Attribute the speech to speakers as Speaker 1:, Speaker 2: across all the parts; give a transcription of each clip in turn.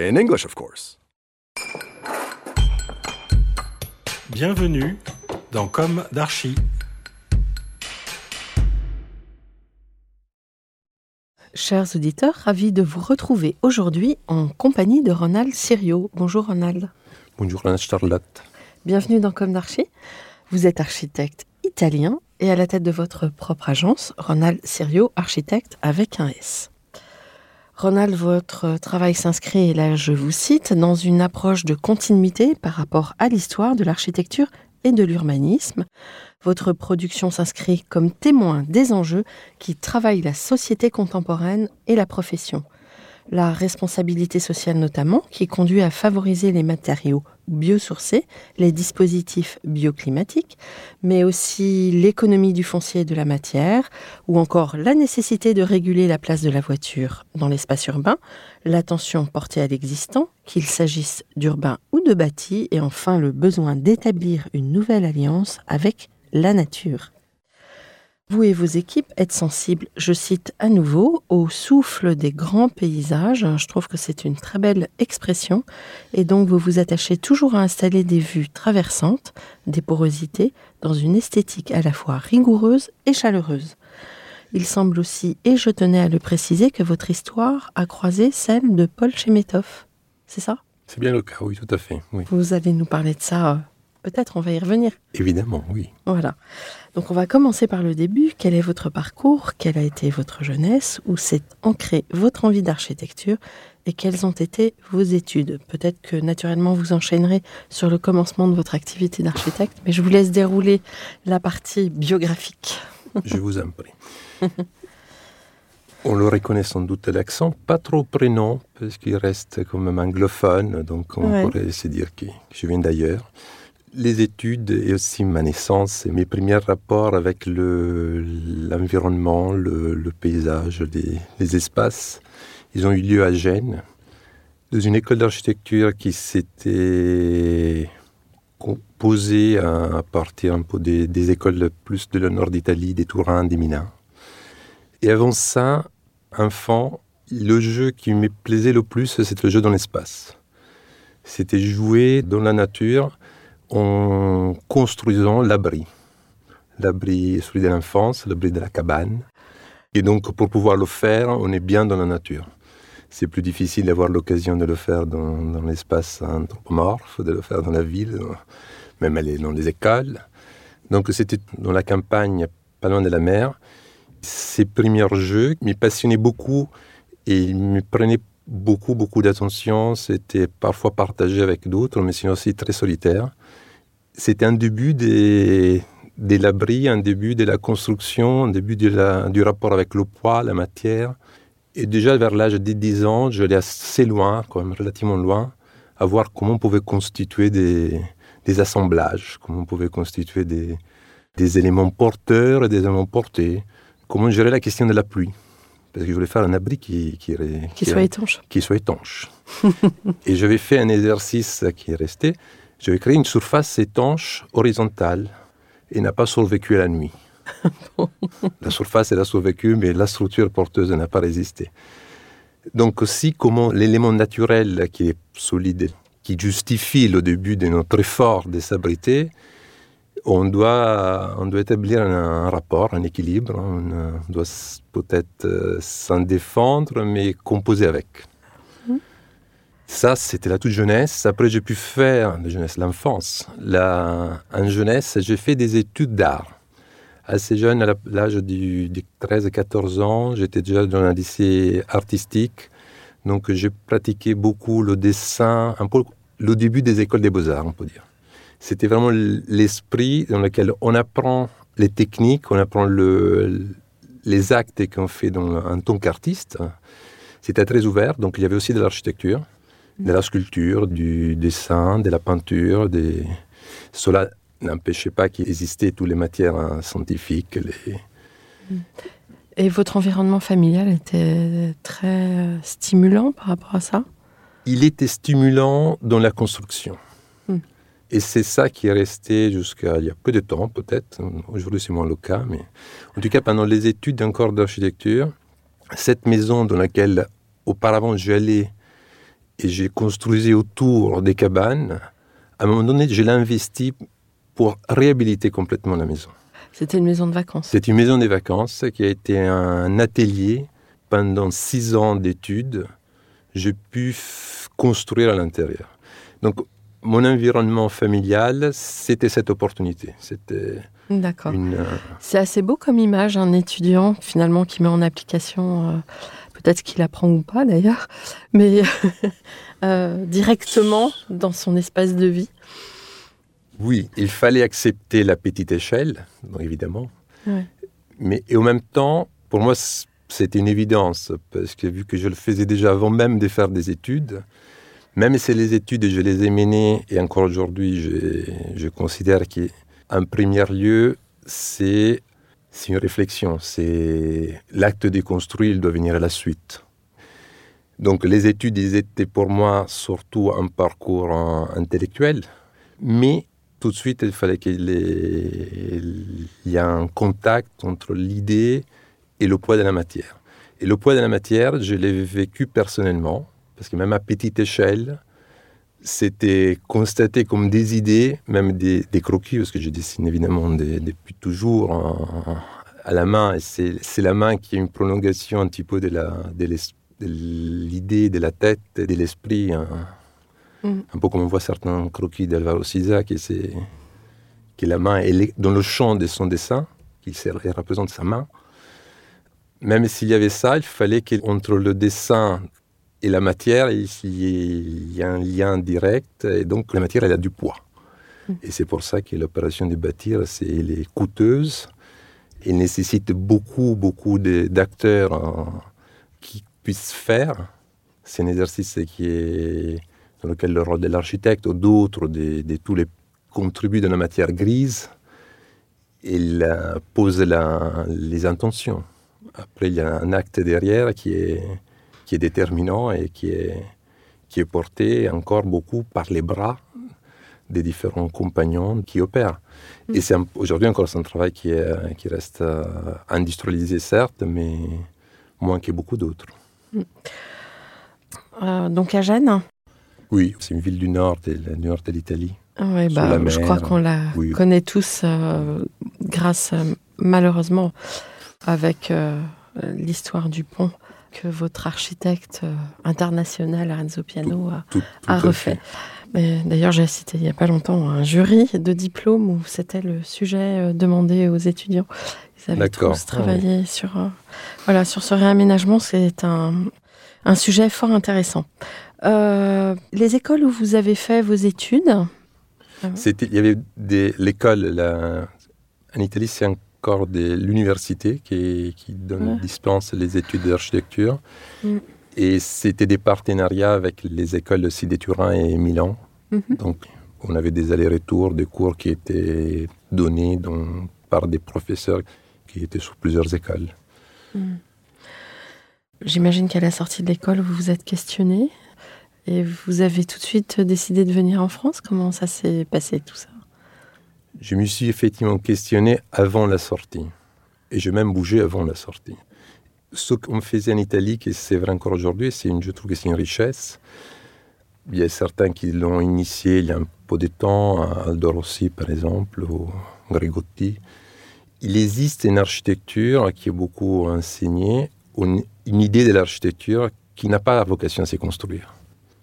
Speaker 1: In English, of course.
Speaker 2: Bienvenue dans Comme d'Archi.
Speaker 3: Chers auditeurs, ravi de vous retrouver aujourd'hui en compagnie de Ronald Sirio. Bonjour Ronald.
Speaker 4: Bonjour, Charlotte.
Speaker 3: Bienvenue dans Comme d'Archi. Vous êtes architecte italien et à la tête de votre propre agence, Ronald Sirio, architecte avec un S. Ronald, votre travail s'inscrit, et là je vous cite, dans une approche de continuité par rapport à l'histoire de l'architecture et de l'urbanisme. Votre production s'inscrit comme témoin des enjeux qui travaillent la société contemporaine et la profession. La responsabilité sociale notamment, qui conduit à favoriser les matériaux biosourcés, les dispositifs bioclimatiques, mais aussi l'économie du foncier et de la matière, ou encore la nécessité de réguler la place de la voiture dans l'espace urbain, l'attention portée à l'existant, qu'il s'agisse d'urbain ou de bâti, et enfin le besoin d'établir une nouvelle alliance avec la nature. Vous et vos équipes êtes sensibles, je cite à nouveau, au souffle des grands paysages. Je trouve que c'est une très belle expression. Et donc vous vous attachez toujours à installer des vues traversantes, des porosités, dans une esthétique à la fois rigoureuse et chaleureuse. Il semble aussi, et je tenais à le préciser, que votre histoire a croisé celle de Paul Chemetov. C'est ça?
Speaker 4: C'est bien le cas, oui, tout à fait. Oui.
Speaker 3: Vous allez nous parler de ça. Peut-être on va y revenir.
Speaker 4: Évidemment, oui.
Speaker 3: Voilà. Donc on va commencer par le début. Quel est votre parcours? Quelle a été votre jeunesse? Où s'est ancrée votre envie d'architecture? Et quelles ont été vos études? Peut-être que naturellement vous enchaînerez sur le commencement de votre activité d'architecte, mais je vous laisse dérouler la partie biographique.
Speaker 5: Je vous en prie. On le reconnaît sans doute l'accent, pas trop prénom, parce qu'il reste quand même anglophone, donc on
Speaker 3: Ouais.
Speaker 5: pourrait se dire que je viens d'ailleurs. Les études et aussi ma naissance et mes premiers rapports avec le- l'environnement, le, le paysage, les, espaces, ils ont eu lieu à Gênes, dans une école d'architecture qui s'était composée à, partir des, écoles plus de le nord d'Italie, des Tourins, des Milans. Et avant ça, enfant, le jeu qui me plaisait le plus, c'était le jeu dans l'espace. C'était jouer dans la nature en construisant l'abri. L'abri, celui de l'enfance, l'abri de la cabane. Et donc, pour pouvoir le faire, on est bien dans la nature. C'est plus difficile d'avoir l'occasion de le faire dans, l'espace anthropomorphe, de le faire dans la ville, même aller dans les écoles. Donc, c'était dans la campagne, pas loin de la mer ces premiers jeux me passionnaient beaucoup et ils me prenaient beaucoup, beaucoup d'attention. C'était parfois partagé avec d'autres, mais c'est aussi très solitaire. C'était un début des, de l'abri, un début de la construction, un début du rapport avec le poids, la matière. Et déjà vers l'âge de 10 ans, j'allais assez loin, quand même relativement loin, à voir comment on pouvait constituer des, des assemblages, comment on pouvait constituer des, des éléments porteurs et des éléments portés, comment gérer la question de la pluie. Parce que je voulais faire un abri qui, qui,
Speaker 3: qui, soit étanche.
Speaker 5: Qui soit étanche. et j'avais fait un exercice qui est resté. J'avais créé une surface étanche horizontale et n'a pas survécu à la nuit. La surface, elle a survécu, mais la structure porteuse n'a pas résisté. Donc aussi, comment l'élément naturel qui est solide, qui justifie le début de notre effort de s'abriter, on doit, on doit établir un, rapport, un équilibre. On doit peut-être euh, s'en défendre, mais composer avec. Mmh. Ça, c'était la toute jeunesse. Après, j'ai pu faire, la jeunesse, l'enfance. en jeunesse, j'ai fait des études d'art. Assez jeune, à l'âge de 13-14 ans, j'étais déjà dans un lycée artistique. Donc, j'ai pratiqué beaucoup le dessin, un peu le début des écoles des beaux-arts, on peut dire. C'était vraiment l'esprit dans lequel on apprend les techniques, on apprend le, les actes qu'on fait dans, en tant qu'artiste. C'était très ouvert, donc il y avait aussi de l'architecture, de la sculpture, du dessin, de la peinture. Des... Cela n'empêchait pas qu'il existait toutes les matières hein, scientifiques. Les...
Speaker 3: Et votre environnement familial était très stimulant par rapport à ça?
Speaker 5: Il était stimulant dans la construction. Et c'est ça qui est resté jusqu'à il y a peu de temps, peut-être. Aujourd'hui, c'est moins le cas. Mais en tout cas, pendant les études d'un corps d'architecture, cette maison dans laquelle auparavant j'allais et j'ai construisé autour des cabanes, à un moment donné, je l'ai investi pour réhabiliter complètement la maison.
Speaker 3: C'était une maison de vacances.
Speaker 5: C'est une maison de vacances qui a été un atelier pendant six ans d'études. J'ai pu construire à l'intérieur. Donc, mon environnement familial, c'était cette opportunité. C'était.
Speaker 3: D'accord. C'est assez beau comme image, un étudiant finalement qui met en application, euh, peut-être qu'il apprend ou pas d'ailleurs, mais euh, directement dans son espace de vie.
Speaker 5: Oui, il fallait accepter la petite échelle, évidemment. Mais et en même temps, pour moi, c'était une évidence, parce que vu que je le faisais déjà avant même de faire des études, même si les études, je les ai menées, et encore aujourd'hui, je, je, considère qu'en premier lieu, c'est une réflexion, c'est l'acte de il doit venir à la suite. Donc les études, ils étaient pour moi surtout un parcours intellectuel, mais tout de suite, il fallait qu'il y ait un contact entre l'idée et le poids de la matière. Et le poids de la matière, je l'ai vécu personnellement, parce que même à petite échelle, c'était constaté comme des idées, même des, croquis, parce que je dessine évidemment depuis toujours à la main, et c'est la main qui est une prolongation un petit peu de l'idée, de, de, la tête, de l'esprit. Hein. Mm. Un peu comme on voit certains croquis d'Alvaro Siza, qui c'est que la main est dans le champ de son dessin, qu'il représente sa main. Même s'il y avait ça, il fallait qu'entre le dessin et la matière, il y ait un lien direct, et donc la matière, elle a du poids. Mm. Et c'est pour ça que l'opération de bâtir, c'est, elle est coûteuse, elle nécessite beaucoup, beaucoup d'acteurs hein, qui puissent faire. C'est un exercice qui est dans lequel le rôle de l'architecte ou d'autres, de, tous les contributs de la matière grise, il pose les intentions. Après, il y a un acte derrière qui est, qui est déterminant et qui est, qui est porté encore beaucoup par les bras des différents compagnons qui opèrent. Mm. Et c'est aujourd'hui encore un travail qui, est, qui reste euh, industrialisé, certes, mais moins que beaucoup d'autres. Mm.
Speaker 3: Euh, donc à Gênes,
Speaker 5: oui, c'est une ville du nord, de, du nord de l'Italie.
Speaker 3: Oui, bah, je crois qu'on la connaît tous euh, grâce, malheureusement, avec l'histoire du pont que votre architecte international, Lorenzo Piano, a, refait. D'ailleurs, j'ai cité il n'y a pas longtemps un jury de diplôme où c'était le sujet demandé aux étudiants. Ils avaient tous travaillé sur, voilà, sur ce réaménagement. C'est un, un sujet fort intéressant. Euh, les écoles où vous avez fait vos études
Speaker 5: Il y avait l'école, en Italie, c'est encore de l'université qui, qui donne,
Speaker 3: Ouais.
Speaker 5: dispense les études d'architecture.
Speaker 3: Mm.
Speaker 5: Et c'était des partenariats avec les écoles aussi de Turin et Milan.
Speaker 3: Mhm.
Speaker 5: Donc, on avait des allers-retours, des cours qui étaient donnés dans- par des professeurs qui étaient sur plusieurs écoles.
Speaker 3: J'imagine qu'à la sortie de l'école, vous vous êtes questionné et vous avez tout de suite décidé de venir en France? Comment ça s'est passé tout ça?
Speaker 5: Je me suis effectivement questionné avant la sortie. Et j'ai même bougé avant la sortie. Ce qu'on faisait en Italie, que c'est vrai encore aujourd'hui, c'est une, je trouve que c'est une richesse. Il y a certains qui l'ont initié il y a un peu de temps, Aldo Rossi par exemple, ou Grigotti. Il existe une architecture qui est beaucoup enseignée, une, une idée de l'architecture qui n'a pas vocation à se construire.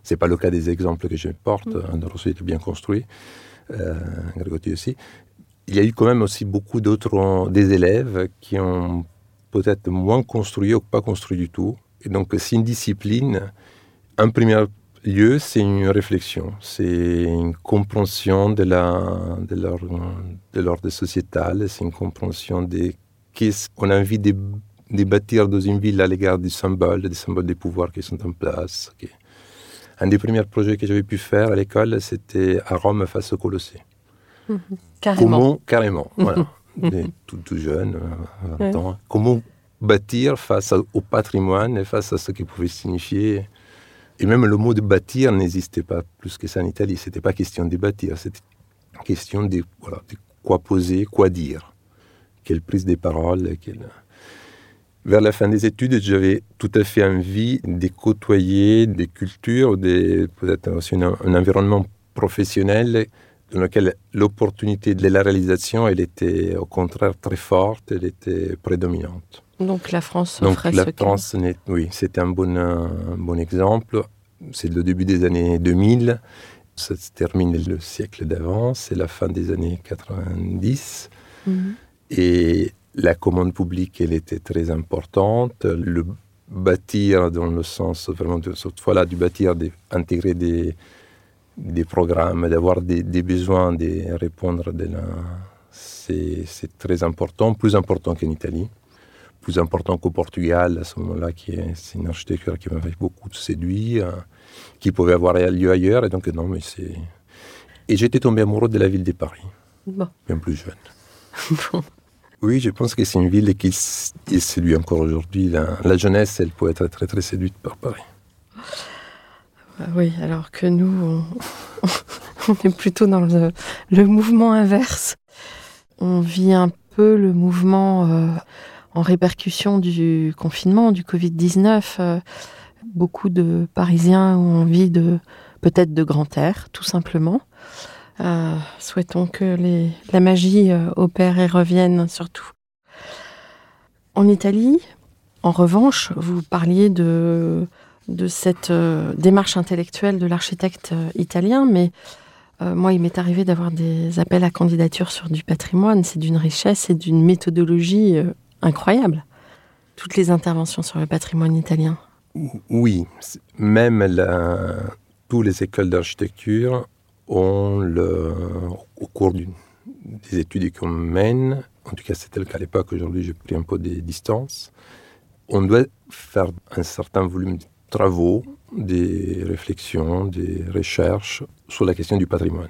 Speaker 5: Ce n'est pas le cas des exemples que je porte. Aldo Rossi était bien construit, euh, Grigotti aussi. Il y a eu quand même aussi beaucoup d'autres, des élèves qui ont peut-être moins construit ou pas construit du tout. Et donc, c'est une discipline. En premier lieu, c'est une réflexion, c'est une compréhension de l'ordre de l'ordre sociétal, c'est une compréhension de qu'est-ce qu'on a envie de, bâtir dans une ville à l'égard des symboles, des symboles des pouvoirs qui sont en place. Un des premiers projets que j'avais pu faire à l'école, c'était à Rome face au Colossée.
Speaker 3: Carrément.
Speaker 5: Comment, carrément, voilà. Des- tout, tout jeune, euh, 20
Speaker 3: Ouais.
Speaker 5: ans. Comment bâtir face au patrimoine et face à ce qu'il pouvait signifier. Et même le mot de bâtir n'existait pas plus que ça en Italie. C'était pas question de bâtir, c'était question de, voilà, de quoi poser, quoi dire. Quelle prise de parole. quelle- Vers la fin des études, j'avais tout à fait envie de côtoyer des cultures, des- peut-être aussi un, un environnement professionnel dans lequel l'opportunité de la réalisation, elle était au contraire très forte, elle était prédominante.
Speaker 3: Donc la France
Speaker 5: Donc la
Speaker 3: ce
Speaker 5: France, n'est- oui, c'était un bon, un bon exemple. C'est le début des années 2000, ça se termine le siècle d'avant, c'est la fin des années 90.
Speaker 3: Mhm.
Speaker 5: Et la commande publique, elle était très importante. Le bâtir, dans le sens vraiment de cette fois-là, du bâtir, d'intégrer des, des programmes, d'avoir des, des besoins, de répondre, de la... c'est très important, plus important qu'en Italie, plus important qu'au Portugal à ce moment-là, qui est, une architecture qui m'avait beaucoup séduit, euh, qui pouvait avoir lieu ailleurs. Et donc, non, mais c'est. Et j'étais tombé amoureux de la ville de Paris,
Speaker 3: Bon.
Speaker 5: bien plus jeune.
Speaker 3: Bon.
Speaker 5: Oui, je pense que c'est une ville qui, séduit encore aujourd'hui. La, jeunesse, elle peut être très, très séduite par Paris.
Speaker 3: Ah Oui, alors que nous, on, on est plutôt dans le, le mouvement inverse. On vit un peu le mouvement euh, en répercussion du confinement, du Covid-19. euh, beaucoup de Parisiens ont envie de peut-être de grand air, tout simplement. Euh, souhaitons que la magie euh, opère et revienne surtout. En Italie, en revanche, vous parliez de cette euh, démarche intellectuelle de l'architecte euh, italien, mais moi, il m'est arrivé d'avoir des appels à candidature sur du patrimoine. C'est d'une richesse et d'une méthodologie incroyable. Toutes les interventions sur le patrimoine italien.
Speaker 5: Oui, même la, toutes les écoles d'architecture ont, le, au cours des études qu'on mène, en tout cas c'était le cas à l'époque, aujourd'hui j'ai pris un peu des distances, on doit faire un certain volume de travaux, des réflexions, des recherches sur la question du patrimoine.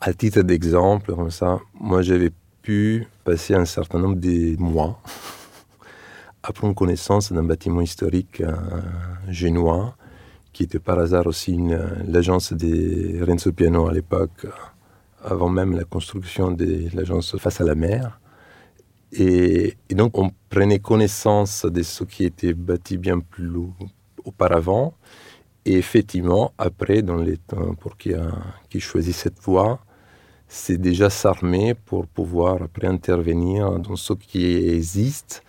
Speaker 5: À titre d'exemple, comme ça, moi j'avais pu passer un certain nombre de mois à prendre connaissance d'un bâtiment historique euh, génois, qui était par hasard aussi l'agence de Renzo Piano à l'époque, avant même la construction de l'agence face à la mer. Et, et donc on prenait connaissance de ce qui était bâti bien plus auparavant. Et effectivement, après, dans les temps pour qui, a, qui choisit cette voie, c'est déjà s'armer pour pouvoir après intervenir dans ce qui existe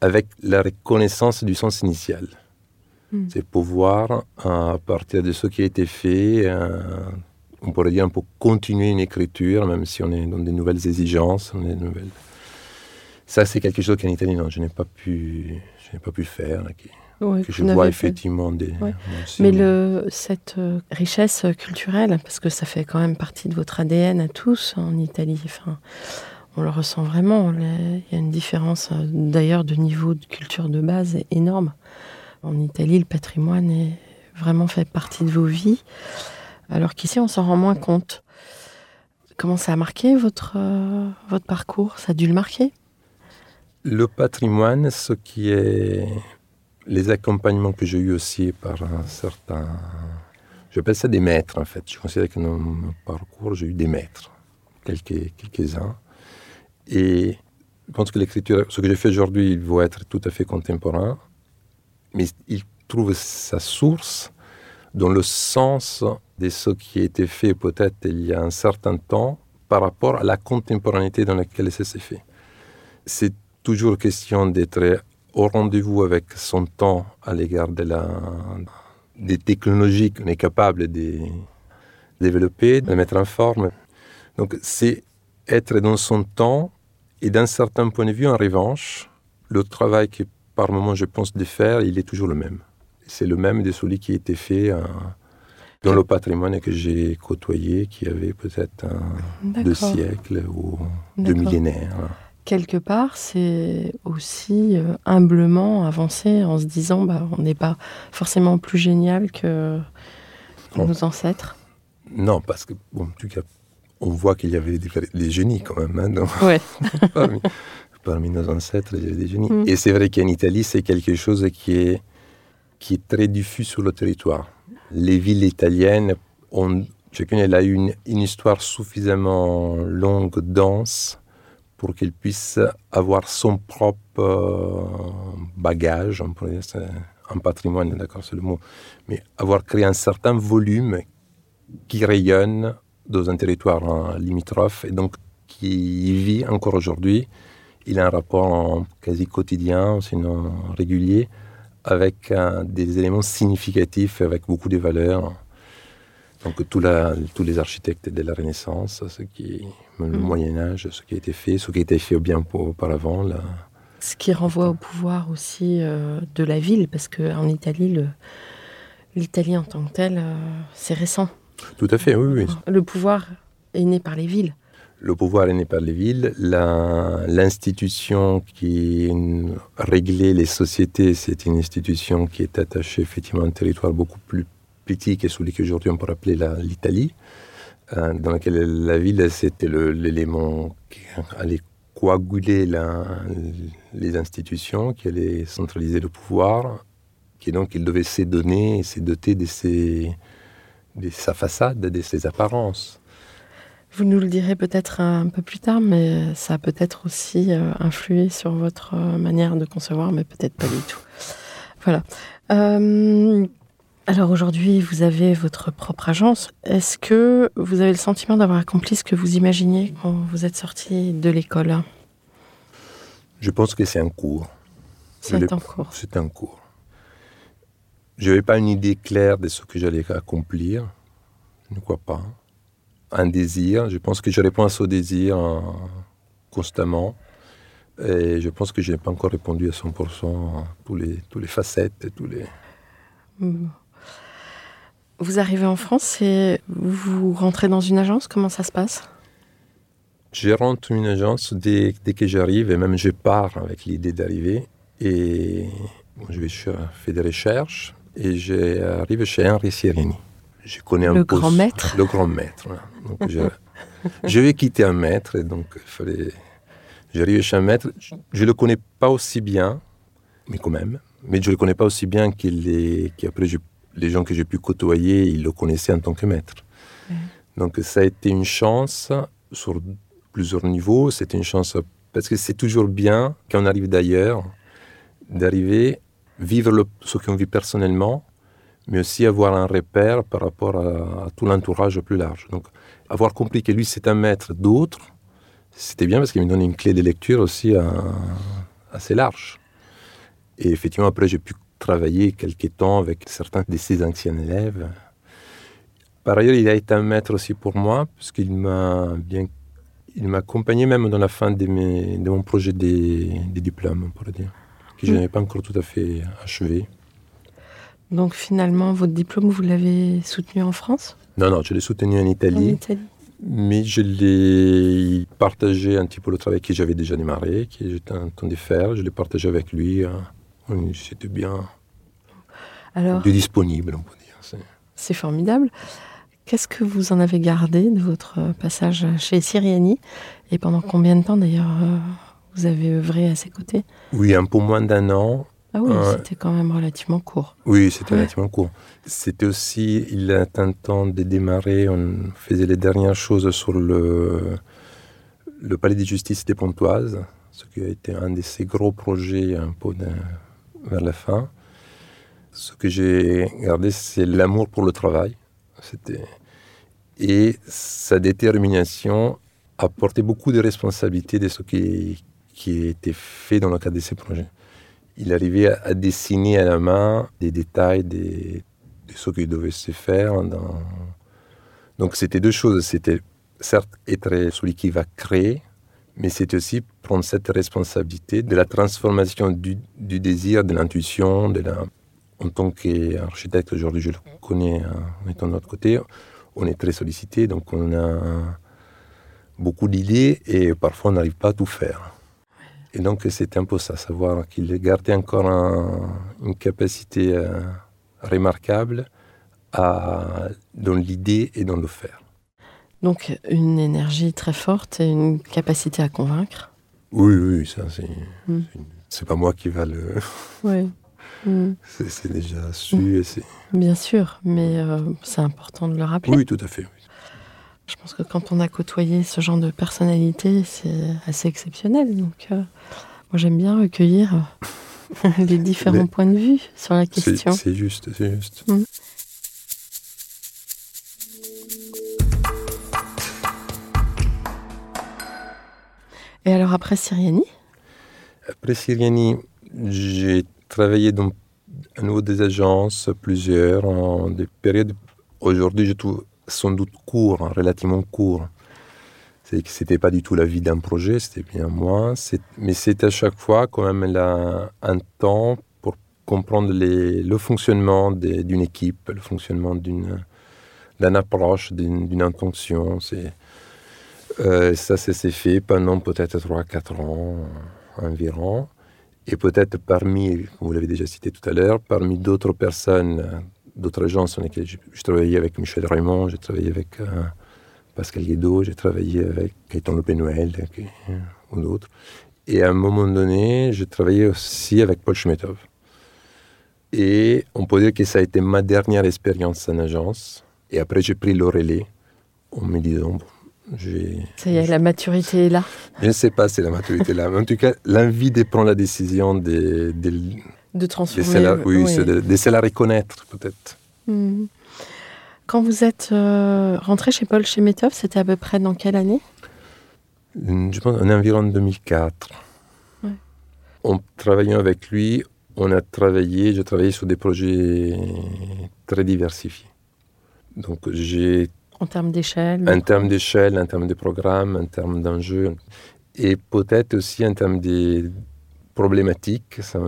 Speaker 5: avec la reconnaissance du sens initial.
Speaker 3: Mm.
Speaker 5: C'est pouvoir, euh, à partir de ce qui a été fait, euh, on pourrait dire un peu continuer une écriture, même si on est dans de nouvelles exigences. On est de nouvelles... Ça, c'est quelque chose qu'en Italie, non, je n'ai pas pu, je n'ai pas pu faire, qui-
Speaker 3: Ouais,
Speaker 5: que je vois effectivement des.
Speaker 3: Ouais.
Speaker 5: des
Speaker 3: Mais le, cette euh, richesse culturelle, parce que ça fait quand même partie de votre ADN à tous en Italie, enfin, on le ressent vraiment. Il y a une différence d'ailleurs de niveau de culture de base énorme. En Italie, le patrimoine est vraiment fait partie de vos vies, alors qu'ici, on s'en rend moins compte. Comment ça a marqué votre, euh, votre parcours? Ça a dû le marquer?
Speaker 5: Le patrimoine, ce qui est les accompagnements que j'ai eus aussi par un certain... J'appelle ça des maîtres, en fait. Je considère que dans mon parcours, j'ai eu des maîtres, quelques, quelques-uns. Et je pense que l'écriture, ce que je fais aujourd'hui, il va être tout à fait contemporain, mais il trouve sa source dans le sens de ce qui a été fait peut-être il y a un certain temps par rapport à la contemporanéité dans laquelle ça s'est fait. C'est toujours question d'être au rendez-vous avec son temps à l'égard de la, des technologies qu'on est capable de développer, de mettre en forme. Donc c'est être dans son temps et d'un certain point de vue, en revanche, le travail que par moment je pense de faire, il est toujours le même. C'est le même de celui qui été fait euh, dans le patrimoine que j'ai côtoyé, qui avait peut-être deux siècles ou deux millénaires.
Speaker 3: Quelque part, c'est aussi euh, humblement avancer en se disant bah, on n'est pas forcément plus génial que nos ancêtres.
Speaker 5: Non, parce que, bon, en tout cas, on voit qu'il y avait des, génies quand même. Hein,
Speaker 3: ouais.
Speaker 5: parmi, nos ancêtres, des génies. Mm. Et c'est vrai qu'en Italie, c'est quelque chose qui est, qui est très diffus sur le territoire. Les villes italiennes, ont, chacune a eu une, une, histoire suffisamment longue, dense, pour qu'elle puisse avoir son propre euh, bagage, on pourrait dire, un patrimoine, d'accord, c'est le mot, mais avoir créé un certain volume qui rayonne dans un territoire hein, limitrophe et donc qui vit encore aujourd'hui. Il a un rapport quasi quotidien, sinon régulier, avec euh, des éléments significatifs, avec beaucoup de valeurs. Donc tout la, tous les architectes de la Renaissance, ce qui, le mm. Moyen Âge, ce qui a été fait, ce qui a été fait bien auparavant. Là.
Speaker 3: Ce qui renvoie au pouvoir aussi euh, de la ville, parce qu'en Italie, l'Italie en tant que telle, euh, c'est récent.
Speaker 5: Tout à fait, oui, oui.
Speaker 3: Le pouvoir est né par les villes.
Speaker 5: Le pouvoir est né par les villes. L'institution qui réglait les sociétés, c'est une institution qui est attachée effectivement à un territoire beaucoup plus petit que celui qu'aujourd'hui on peut appeler l'Italie, euh, dans lequel la ville, c'était l'élément qui allait coaguler les institutions, qui allait centraliser le pouvoir, qui donc il devait se doter de ses de sa façade, de ses apparences.
Speaker 3: Vous nous le direz peut-être un peu plus tard, mais ça a peut-être aussi euh, influé sur votre euh, manière de concevoir, mais peut-être pas du tout. Voilà. Euh, alors aujourd'hui, vous avez votre propre agence. Est-ce que vous avez le sentiment d'avoir accompli ce que vous imaginiez quand vous êtes sorti de l'école?
Speaker 5: Je pense que c'est un cours.
Speaker 3: C'est un cours.
Speaker 5: C'est un cours. Je n'avais pas une idée claire de ce que j'allais accomplir. Je ne crois pas. Un désir. Je pense que je réponds à ce désir euh, constamment. Et je pense que je n'ai pas encore répondu à 100% à tous les, tous les facettes. Tous les...
Speaker 3: Vous arrivez en France et vous rentrez dans une agence? Comment ça se passe?
Speaker 5: Je rentre dans une agence dès, dès que j'arrive et même je pars avec l'idée d'arriver. Et je vais faire des recherches et j'arrive chez Henri Sirini.
Speaker 3: Je connais un le grand maître.
Speaker 5: Le grand maître. je, vais quitter un maître, et donc il fallait. J'arrive chez un maître. Je ne le connais pas aussi bien, mais quand même. Mais je ne le connais pas aussi bien qu'après les gens que j'ai pu côtoyer, ils le connaissaient en tant que maître. Donc ça a été une chance sur plusieurs niveaux. C'était une chance parce que c'est toujours bien quand on arrive d'ailleurs d'arriver vivre le, ce qu'on vit personnellement, mais aussi avoir un repère par rapport à, tout l'entourage plus large. Donc, avoir compris que lui, c'est un maître d'autres, c'était bien parce qu'il me donne une clé de lecture aussi assez large. Et effectivement, après, j'ai pu travailler quelques temps avec certains de ses anciens élèves. Par ailleurs, il a été un maître aussi pour moi, puisqu'il m'a bien, il m'a accompagné même dans la fin de, mes, de mon projet des, des diplômes, on pourrait dire que je mm. n'avais pas encore tout à fait achevé.
Speaker 3: Donc finalement, votre diplôme, vous l'avez soutenu en France
Speaker 5: Non, non, je l'ai soutenu en Italie. Mais je l'ai partagé un petit peu le travail que j'avais déjà démarré, que j'étais en train de faire. Je l'ai partagé avec lui. hein. C'était bien
Speaker 3: Alors,
Speaker 5: de disponible, on peut dire. C'est-
Speaker 3: formidable. Qu'est-ce que vous en avez gardé de votre passage chez Siriani Et pendant combien de temps d'ailleurs euh, vous avez œuvré à ses côtés?
Speaker 5: Oui, un peu moins d'un an.
Speaker 3: Ah oui, c'était quand même relativement court.
Speaker 5: Oui, c'était
Speaker 3: Ouais.
Speaker 5: relativement court. C'était aussi, il a un temps de démarrer, on faisait les dernières choses sur le, le palais de justice des Pontoises, ce qui a été un de ses gros projets un peu de- vers la fin. Ce que j'ai gardé, c'est l'amour pour le travail. C'était et sa détermination à porter beaucoup de responsabilités de ce qui, qui était fait dans le cadre de ces projets il arrivait à, dessiner à la main des détails de ce qui devait se faire. Donc c'était deux choses. C'était certes être celui qui va créer, mais c'était aussi prendre cette responsabilité de la transformation du, désir, de l'intuition. En tant qu'architecte, aujourd'hui je le connais en étant de l'autre côté, on est très sollicité, donc on a beaucoup d'idées et parfois on n'arrive pas à tout faire. Et donc c'était un peu ça, savoir qu'il gardait encore un- une capacité euh, remarquable à, dans l'idée et dans le faire.
Speaker 3: Donc une énergie très forte et une capacité à convaincre.
Speaker 5: Oui, oui, ça c'est.
Speaker 3: Mm.
Speaker 5: c'est- C'est pas moi qui va le.
Speaker 3: Oui. Mm,
Speaker 5: C'est c'est déjà su et c'est.
Speaker 3: bien sûr, mais euh, c'est important de le rappeler.
Speaker 5: Oui, tout à fait.
Speaker 3: Je pense que quand on a côtoyé ce genre de personnalité, c'est assez exceptionnel. Donc, euh, moi, j'aime bien recueillir euh, les différents points de vue sur la question.
Speaker 5: c'est juste, c'est juste.
Speaker 3: Et alors, après Siriani,
Speaker 5: Après Siriani, j'ai travaillé dans à nouveau des agences, plusieurs, en des périodes, aujourd'hui je trouve sans doute court, hein, relativement court. C'est que c'était pas du tout la vie d'un projet, c'était bien c'est- mais c'était à chaque fois quand même un temps pour comprendre le fonctionnement d'une équipe, le fonctionnement d'une approche, d'une intention. C'est, euh, ça, s'est fait pendant peut-être 3-4 ans environ. Et peut-être parmi, vous l'avez déjà cité tout à l'heure, parmi d'autres personnes, euh, d'autres agences lesquelles je travaillais avec Michel Raymond, j'ai travaillé avec euh, Pascal Guédot, j'ai travaillé avec Gaëtan Lopé-Noël euh, ou d'autres. Et à un moment donné, j'ai travaillé aussi avec Paul Schmetov. Et on peut dire que ça a été ma dernière expérience en agence. Et après, j'ai pris le relais en me disant, bon, j'ai
Speaker 3: ça y est, la maturité est là.
Speaker 5: je ne sais pas si la maturité est là, mais en tout cas, l'envie de prendre la décision de, de,
Speaker 3: De transformer.
Speaker 5: oui,
Speaker 3: oui.
Speaker 5: c'est la reconnaître, peut-être.
Speaker 3: Mhm. Quand vous êtes euh, rentré chez Paul Chemetov, c'était à peu près dans quelle année?
Speaker 5: Je pense en environ 2004.
Speaker 3: Ouais.
Speaker 5: En travaillant avec lui, on a travaillé, j'ai travaillé sur des projets très diversifiés. Donc, j'ai
Speaker 3: En termes d'échelle
Speaker 5: en termes d'échelle, en termes de programme, en termes d'enjeux, et peut-être aussi en termes de problématiques, ça,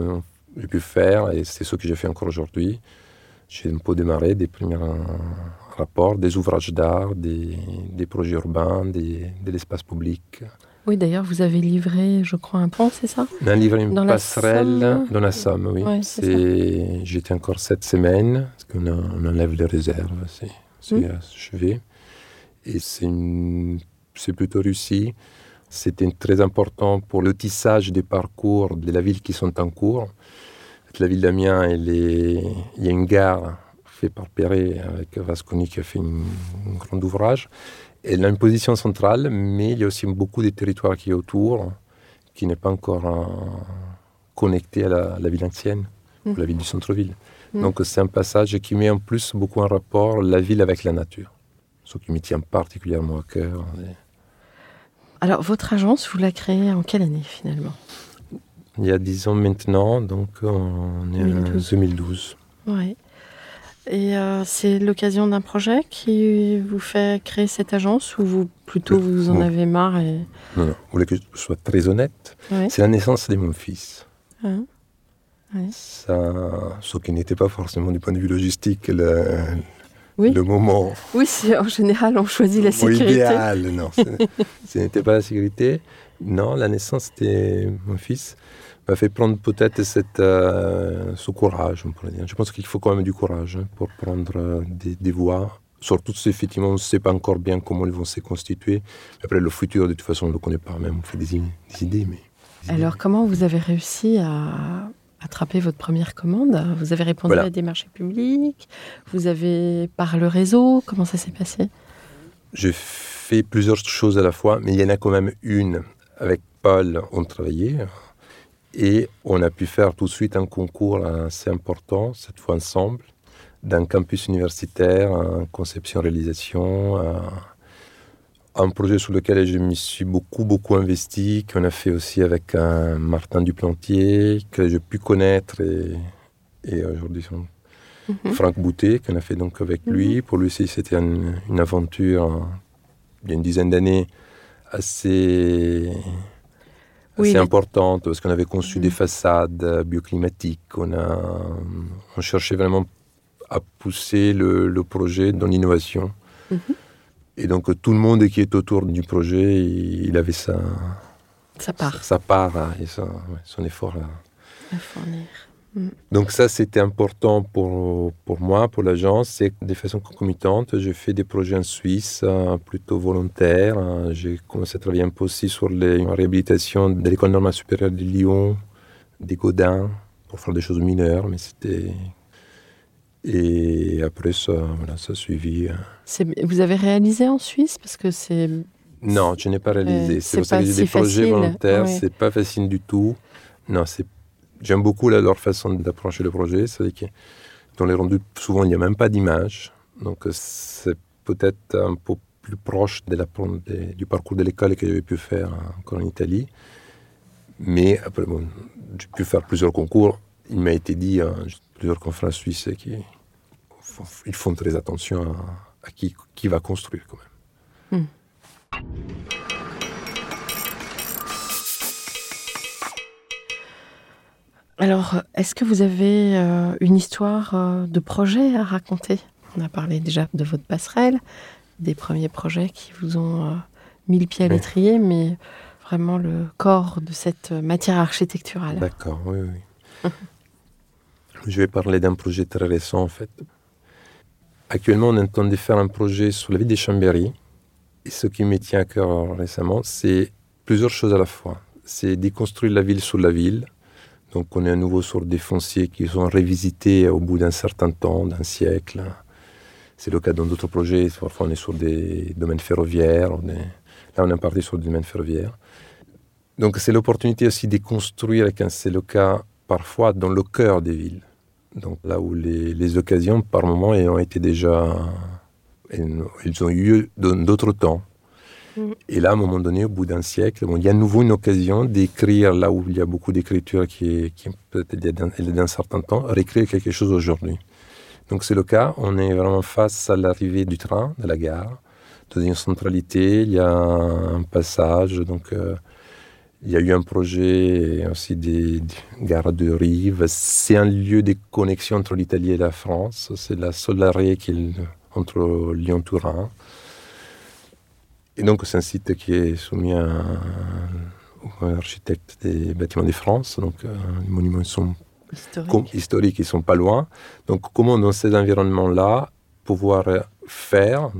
Speaker 5: j'ai pu faire, et c'est ce que j'ai fait encore aujourd'hui. J'ai un peu démarré des premiers rapports, des ouvrages d'art, des, des projets urbains, des, de l'espace public.
Speaker 3: Oui, d'ailleurs, vous avez livré, je crois, un pont, c'est ça?
Speaker 5: On a livré une
Speaker 3: Dans la
Speaker 5: passerelle
Speaker 3: Somme
Speaker 5: dans la Somme, oui.
Speaker 3: Ouais, c'est
Speaker 5: J'étais encore cette semaine, parce qu'on on enlève les réserves, c'est c'est
Speaker 3: Mm.
Speaker 5: achevé. Et c'est une- c'est plutôt réussi. C'était très important pour le tissage des parcours de la ville qui sont en cours. La ville d'Amiens, elle est- il y a une gare faite par Perret avec Vasconi qui a fait une- un grand ouvrage. Elle a une position centrale, mais il y a aussi beaucoup de territoires qui est autour, qui n'est pas encore euh, connecté à la, la ville ancienne,
Speaker 3: Mm.
Speaker 5: la ville du centre-ville.
Speaker 3: Mm.
Speaker 5: Donc c'est un passage qui met en plus beaucoup en rapport la ville avec la nature, ce qui me tient particulièrement à cœur.
Speaker 3: Alors, votre agence, vous la créée en quelle année finalement?
Speaker 5: Il y a dix ans maintenant, donc on est en
Speaker 3: 2012.
Speaker 5: 2012.
Speaker 3: Oui. Et euh, c'est l'occasion d'un projet qui vous fait créer cette agence ou vous plutôt vous en avez marre et...
Speaker 5: Non, non, vous voulez que je sois très honnête?
Speaker 3: Ouais.
Speaker 5: C'est la naissance de mon fils.
Speaker 3: Ouais.
Speaker 5: Ça, ce qui n'était pas forcément du point de vue logistique le,
Speaker 3: Oui.
Speaker 5: le moment
Speaker 3: Oui, en général, on choisit la sécurité.
Speaker 5: idéal, non. Ce, n'était pas la sécurité. Non, la naissance, c'était mon fils. m'a fait prendre peut-être cette, euh, ce courage, on pourrait dire. Je pense qu'il faut quand même du courage hein, pour prendre euh, des, des voies. Surtout si effectivement on ne sait pas encore bien comment ils vont se constituer. Après, le futur, de toute façon, on ne le connaît pas. Même on fait des, idées, mais. des idées.
Speaker 3: Alors, comment vous avez réussi à attraper votre première commande Vous avez répondu
Speaker 5: Voilà.
Speaker 3: à des marchés publics Vous avez par le réseau Comment ça s'est passé?
Speaker 5: J'ai fait plusieurs choses à la fois, mais il y en a quand même une. Avec Paul, on travaillait et on a pu faire tout de suite un concours assez important, cette fois ensemble, d'un campus universitaire, en conception-réalisation, un projet sur lequel je me suis beaucoup, beaucoup investi, qu'on a fait aussi avec un Martin Duplantier, que j'ai pu connaître et, et aujourd'hui son-
Speaker 3: Mhm.
Speaker 5: Franck Boutet, qu'on a fait donc avec lui. Pour lui aussi, c'était une, une aventure euh, il y a une dizaine d'années assez,
Speaker 3: Oui,
Speaker 5: assez importante parce qu'on avait conçu
Speaker 3: Mhm.
Speaker 5: des façades euh, bioclimatiques. On, a, on cherchait vraiment à pousser le, le projet dans l'innovation. Et donc tout le monde qui est autour du projet, il, avait sa,
Speaker 3: part
Speaker 5: sa part hein, et son effort.
Speaker 3: à fournir.
Speaker 5: Donc ça, c'était important pour, pour moi, pour l'agence. C'est que de façon concomitante, j'ai fait des projets en Suisse, euh, plutôt volontaires. hein. J'ai commencé à travailler un peu aussi sur les- la réhabilitation de l'école normale supérieure de Lyon, des Godins, pour faire des choses mineures, mais c'était... Et après ça, voilà, ça a suivi. euh.
Speaker 3: Vous avez réalisé en Suisse? Parce que c'est.
Speaker 5: Non, je n'ai pas réalisé. C'est pour ça
Speaker 3: pas
Speaker 5: que j'ai
Speaker 3: si
Speaker 5: des projets
Speaker 3: facile,
Speaker 5: volontaires,
Speaker 3: ouais.
Speaker 5: c'est pas facile du tout. Non, c'est. J'aime beaucoup la- leur façon d'approcher le projet. C'est que dans les rendus, souvent il n'y a même pas d'image, donc euh, c'est peut-être un peu plus proche de la, de- du parcours de l'école que j'avais pu faire encore en Italie. Mais après, bon, j'ai pu faire plusieurs concours. Il m'a été dit, hein, plusieurs confrères suisses, ils font très attention à, à qui, qui va construire quand même.
Speaker 3: Alors, est-ce que vous avez euh, une histoire euh, de projet à raconter? On a parlé déjà de votre passerelle, des premiers projets qui vous ont euh, mis le pied à l'étrier, mais vraiment le corps de cette matière architecturale.
Speaker 5: D'accord, oui, oui. Je vais parler d'un projet très récent en fait. Actuellement, on entend de faire un projet sur la ville des Chambéry. Et ce qui me tient à cœur récemment, c'est plusieurs choses à la fois. C'est déconstruire la ville sur la ville. Donc, on est à nouveau sur des fonciers qui sont révisités au bout d'un certain temps, d'un siècle. C'est le cas dans d'autres projets. Parfois, on est sur des domaines ferroviaires. est- Là, on est parti sur des domaines ferroviaires. Donc, c'est l'opportunité aussi de construire, c'est le cas parfois, dans le cœur des villes. Donc, là où les, les occasions, par moments, ont été déjà. Elles, ont eu lieu dans d'autres temps.
Speaker 3: Mhm.
Speaker 5: Et là, à un moment donné, au bout d'un siècle, bon, il y a à nouveau une occasion d'écrire là où il y a beaucoup d'écriture qui est, qui peut-être d'un certain temps, réécrire quelque chose aujourd'hui. Donc, c'est le cas. On est vraiment face à l'arrivée du train, de la gare. Dans une centralité, il y a un passage. Donc, euh, il y a eu un projet et aussi des, des gares de rive. C'est un lieu de connexion entre l'Italie et la France. C'est la seule arrêt qui est le- entre Lyon-Turin. Et donc, c'est un site qui est soumis à un, architecte des bâtiments de France. Donc, euh, les monuments sont
Speaker 3: Historique.
Speaker 5: com- historiques, ils sont pas loin. Donc, comment dans ces environnements-là pouvoir faire,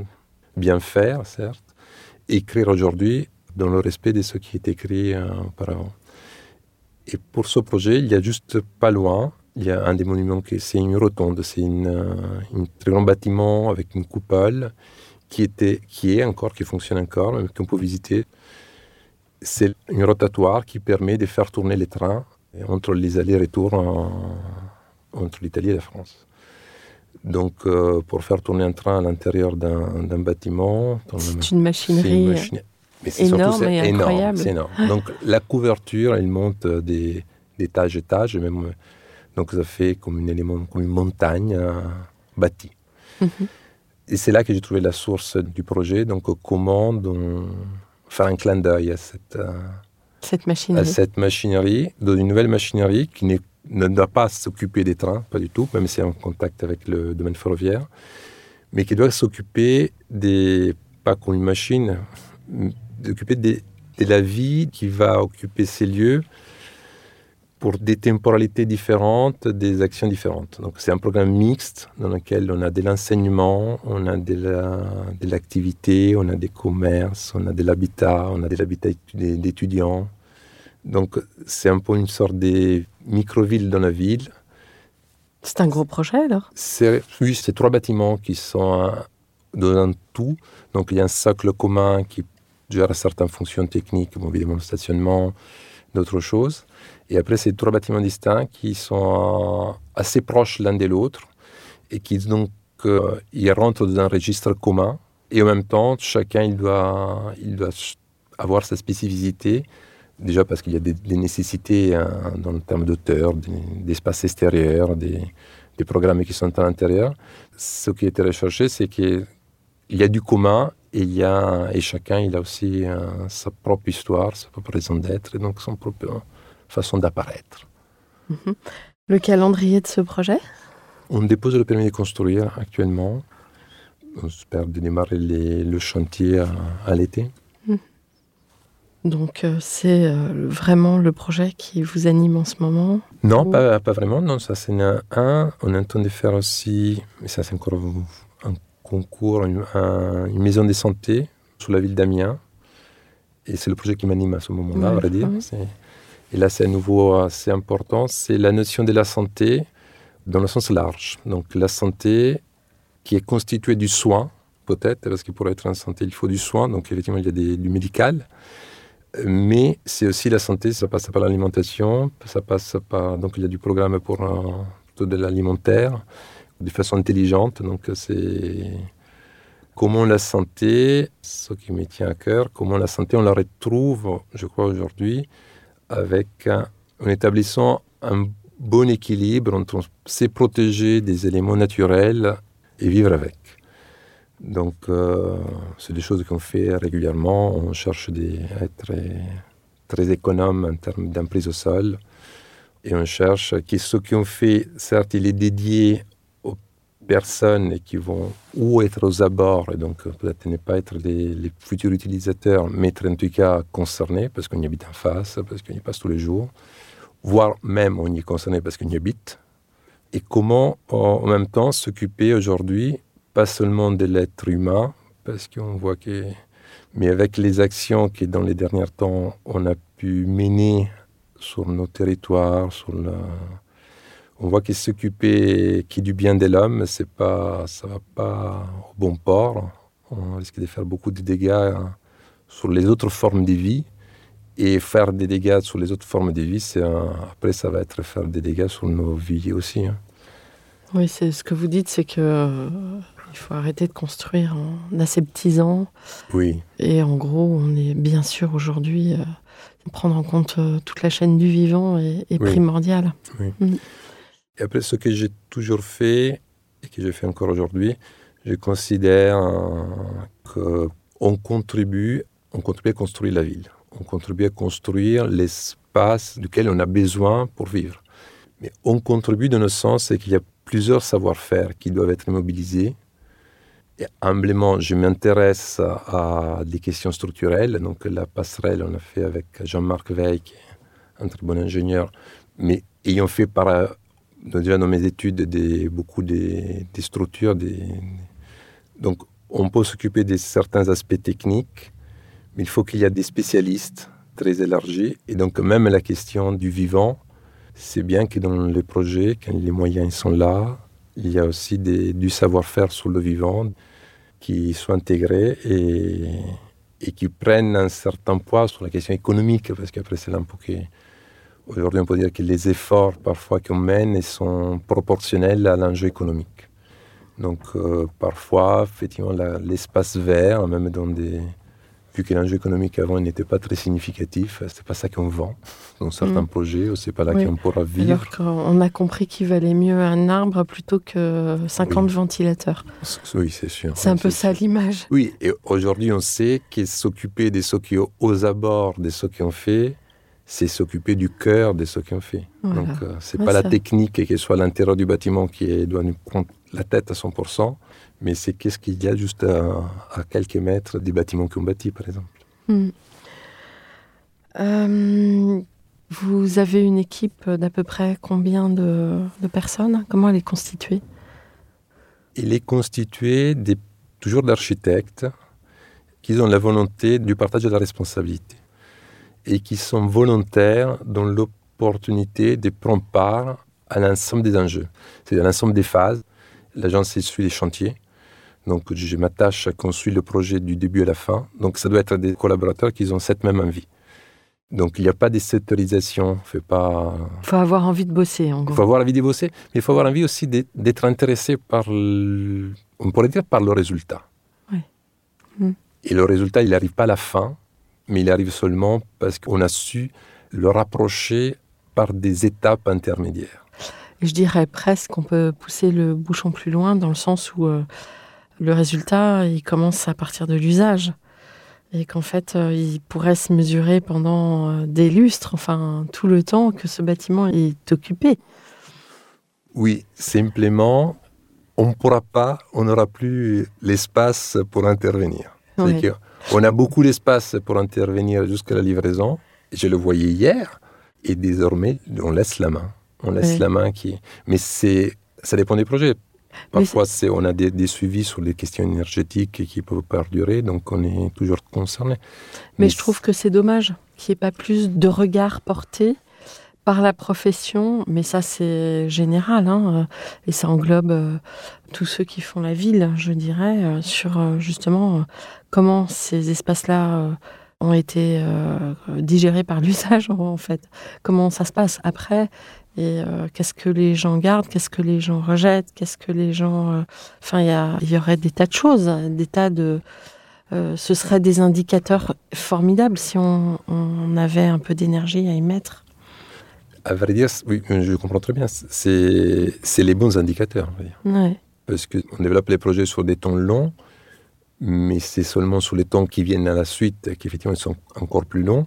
Speaker 5: bien faire, certes, écrire aujourd'hui dans le respect de ce qui est écrit euh, auparavant. Et pour ce projet, il y a juste pas loin, il y a un des monuments qui c'est une rotonde, c'est une, euh, un très grand bâtiment avec une coupole qui était, qui est encore, qui fonctionne encore, mais qu'on peut visiter. C'est une rotatoire qui permet de faire tourner les trains entre les allers-retours en- entre l'Italie et la France. Donc, euh, pour faire tourner un train à l'intérieur d'un bâtiment,
Speaker 3: C'est une
Speaker 5: c'est une
Speaker 3: machinerie.
Speaker 5: machine- mais c'est
Speaker 3: énorme
Speaker 5: surtout,
Speaker 3: et
Speaker 5: énorme,
Speaker 3: incroyable.
Speaker 5: c'est énorme. Donc la couverture, elle monte euh, des d'étage à étage, et même, euh, donc ça fait comme un élément, comme une montagne euh, bâtie.
Speaker 3: Mhm.
Speaker 5: Et c'est là que j'ai trouvé la source du projet. Donc euh, comment donc, faire un clin d'œil à cette, euh,
Speaker 3: Cette
Speaker 5: à
Speaker 3: machinerie.
Speaker 5: cette machinerie, dans une nouvelle machinerie qui n'est- ne doit pas s'occuper des trains, pas du tout, même si c'est en contact avec le domaine ferroviaire, mais qui doit s'occuper des, pas comme une machine, d'occuper de la vie qui va occuper ces lieux pour des temporalités différentes, des actions différentes. Donc c'est un programme mixte dans lequel on a de l'enseignement, on a de la- de l'activité, on a des commerces, on a de l'habitat, on a de l'habitat étu- d'étudiants. Donc c'est un peu une sorte de micro-ville dans la ville.
Speaker 3: C'est un gros projet alors?
Speaker 5: Oui, c'est trois bâtiments qui sont euh, dans un tout. Donc il y a un socle commun qui gère certaines fonctions techniques, bon, évidemment le stationnement, d'autres choses. Et après, c'est trois bâtiments distincts qui sont assez proches l'un de l'autre et qui donc euh, ils rentrent dans un registre commun. Et en même temps, chacun il doit, il doit avoir sa spécificité. Déjà parce qu'il y a des, nécessités hein, dans le terme d'auteur, des- d'espace extérieur, des, des programmes qui sont à l'intérieur. Ce qui a été recherché, c'est qu'il y a du commun et, il y a, et chacun il a aussi euh, sa propre histoire, sa propre raison d'être et donc son propre façon d'apparaître.
Speaker 3: Mhm. Le calendrier de ce projet?
Speaker 5: On dépose le permis de construire actuellement. On espère de démarrer les- le chantier à, à l'été.
Speaker 3: Donc euh, c'est euh, vraiment le projet qui vous anime en ce moment?
Speaker 5: Non, pas, pas vraiment. Non, ça c'est un, un. On est en train de faire aussi, mais ça c'est encore concours, une, un- une maison de santé sur la ville d'Amiens. Et c'est le projet qui m'anime à ce moment-là, à
Speaker 3: Ouais,
Speaker 5: vrai dire.
Speaker 3: ouais.
Speaker 5: Et là, c'est à nouveau assez important. C'est la notion de la santé dans le sens large. Donc la santé qui est constituée du soin, peut-être, parce que pour être en santé, il faut du soin. Donc effectivement, il y a des- du médical. Mais c'est aussi la santé, ça passe par l'alimentation, ça passe par... Donc il y a du programme pour euh, de l'alimentaire, de façon intelligente. Donc c'est comment la santé, ce qui me tient à cœur, comment la santé, on la retrouve, je crois, aujourd'hui, avec en établissant un bon équilibre entre sait protéger des éléments naturels et vivre avec. Donc, euh, c'est des choses qu'on fait régulièrement. On cherche à être très, très économe en termes d'emprise au sol. Et on cherche que ce qu'on fait, certes, il est dédié personnes qui vont ou être aux abords, et donc euh, peut-être ne pas être les, futurs utilisateurs, mais être en tout cas concernés, parce qu'on y habite en face, parce qu'on y passe tous les jours, voire même on y est concerné parce qu'on y habite. Et comment, en en même temps, s'occuper aujourd'hui pas seulement de l'être humain, parce qu'on voit que, mais avec les actions que dans les derniers temps on a pu mener sur nos territoires, sur la, on voit que s'occuper qui du bien de l'homme, c'est pas, ça va pas au bon port. On risque de faire beaucoup de dégâts hein, sur les autres formes de vie. Et faire des dégâts sur les autres formes de vie, c'est un- après ça va être faire des dégâts sur nos vies aussi. hein.
Speaker 3: Oui, c'est ce que vous dites, c'est que euh, il faut arrêter de construire en aseptisant.
Speaker 5: Oui.
Speaker 3: Et en gros, on est bien sûr aujourd'hui euh, prendre en compte euh, toute la chaîne du vivant est, est
Speaker 5: Oui.
Speaker 3: primordial.
Speaker 5: Oui.
Speaker 3: Mm.
Speaker 5: Et après, ce que j'ai toujours fait et que je fais encore aujourd'hui, je considère qu'on contribue, on contribue à construire la ville. On contribue à construire l'espace duquel on a besoin pour vivre. Mais on contribue dans le sens qu'il y a plusieurs savoir-faire qui doivent être mobilisés. Et humblement, je m'intéresse à, des questions structurelles. Donc la passerelle, on l'a fait avec Jean-Marc Veil, qui est un très bon ingénieur, mais ayant fait par, déjà dans mes études des, beaucoup des, structures. Donc on peut s'occuper de certains aspects techniques, mais il faut qu'il y ait des spécialistes très élargis. Et donc même la question du vivant, c'est bien que dans les projets, quand les moyens sont là, il y a aussi des- du savoir-faire sur le vivant qui soit intégré et, et qui prennent un certain poids sur la question économique, parce qu'après c'est là un peu. Aujourd'hui, on peut dire que les efforts parfois qu'on mène sont proportionnels à l'enjeu économique. Donc euh, parfois, effectivement, l'espace vert, même dans des... Vu que l'enjeu économique avant n'était pas très significatif, c'est pas ça qu'on vend dans certains
Speaker 3: Mm.
Speaker 5: projets, ou c'est pas là
Speaker 3: Oui.
Speaker 5: qu'on pourra vivre.
Speaker 3: Alors qu'on a compris qu'il valait mieux un arbre plutôt que 50
Speaker 5: Oui.
Speaker 3: ventilateurs.
Speaker 5: Oui, c'est sûr.
Speaker 3: C'est un peu ça l'image.
Speaker 5: Oui, et aujourd'hui, on sait que s'occuper de ceux qui aux abords de ce qu'on fait, c'est s'occuper du cœur de ce qu'on fait.
Speaker 3: Voilà.
Speaker 5: Donc, euh, c'est pas la technique qui soit à l'intérieur du bâtiment qui est- doit nous prendre la tête à 100%, mais c'est qu'est-ce qu'il y a juste à, à quelques mètres des bâtiments qu'on bâtit, par exemple.
Speaker 3: Hmm. Euh, vous avez une équipe d'à peu près combien de, de personnes? Comment elle est constituée?
Speaker 5: Il est constitué des, toujours d'architectes qui ont la volonté du partage de la responsabilité et qui sont volontaires dans l'opportunité de prendre part à l'ensemble des enjeux, c'est à l'ensemble des phases. L'agence suit les chantiers, donc je m'attache à construire le projet du début à la fin. Donc ça doit être des collaborateurs qui ont cette même envie. Donc il n'y a pas de sectorisation, fait pas.
Speaker 3: Il faut avoir envie de bosser, en
Speaker 5: Il
Speaker 3: gros.
Speaker 5: faut avoir envie de bosser, mais il faut avoir envie aussi d'être- intéressé par, le- on pourrait dire par le résultat.
Speaker 3: Mm.
Speaker 5: Et le résultat, il n'arrive pas à la fin, mais il arrive seulement parce qu'on a su le rapprocher par des étapes intermédiaires.
Speaker 3: Je dirais presque qu'on peut pousser le bouchon plus loin dans le sens où euh, le résultat, il commence à partir de l'usage. Et qu'en fait, euh, il pourrait se mesurer pendant euh, des lustres, enfin tout le temps que ce bâtiment est occupé.
Speaker 5: Oui, simplement, on ne pourra pas, on n'aura plus l'espace pour intervenir.
Speaker 3: Ouais.
Speaker 5: Qu'on a beaucoup d'espace pour intervenir jusqu'à la livraison. Je le voyais hier, et désormais, on laisse la main. On laisse
Speaker 3: Ouais.
Speaker 5: la main qui. Mais c'est, ça dépend des projets. Parfois, c'est, on a des, des suivis sur les questions énergétiques qui peuvent perdurer, donc on est toujours concerné.
Speaker 3: Mais je trouve que c'est dommage qu'il n'y ait pas plus de regard porté par la profession, mais ça c'est général, hein, et ça englobe euh, tous ceux qui font la ville, je dirais, euh, sur euh, justement comment ces espaces-là euh, ont été euh, digérés par l'usage en fait, comment ça se passe après, et euh, qu'est-ce que les gens gardent, qu'est-ce que les gens rejettent, qu'est-ce que les gens... euh, Enfin, il y, aurait des tas de choses, des tas de... Euh, ce seraient des indicateurs formidables si on, on avait un peu d'énergie à y mettre.
Speaker 5: À vrai dire, oui, je comprends très bien. C'est, c'est les bons indicateurs. on va dire.
Speaker 3: Ouais.
Speaker 5: parce qu'on développe les projets sur des temps longs, mais c'est seulement sur les temps qui viennent à la suite, qui effectivement sont encore plus longs,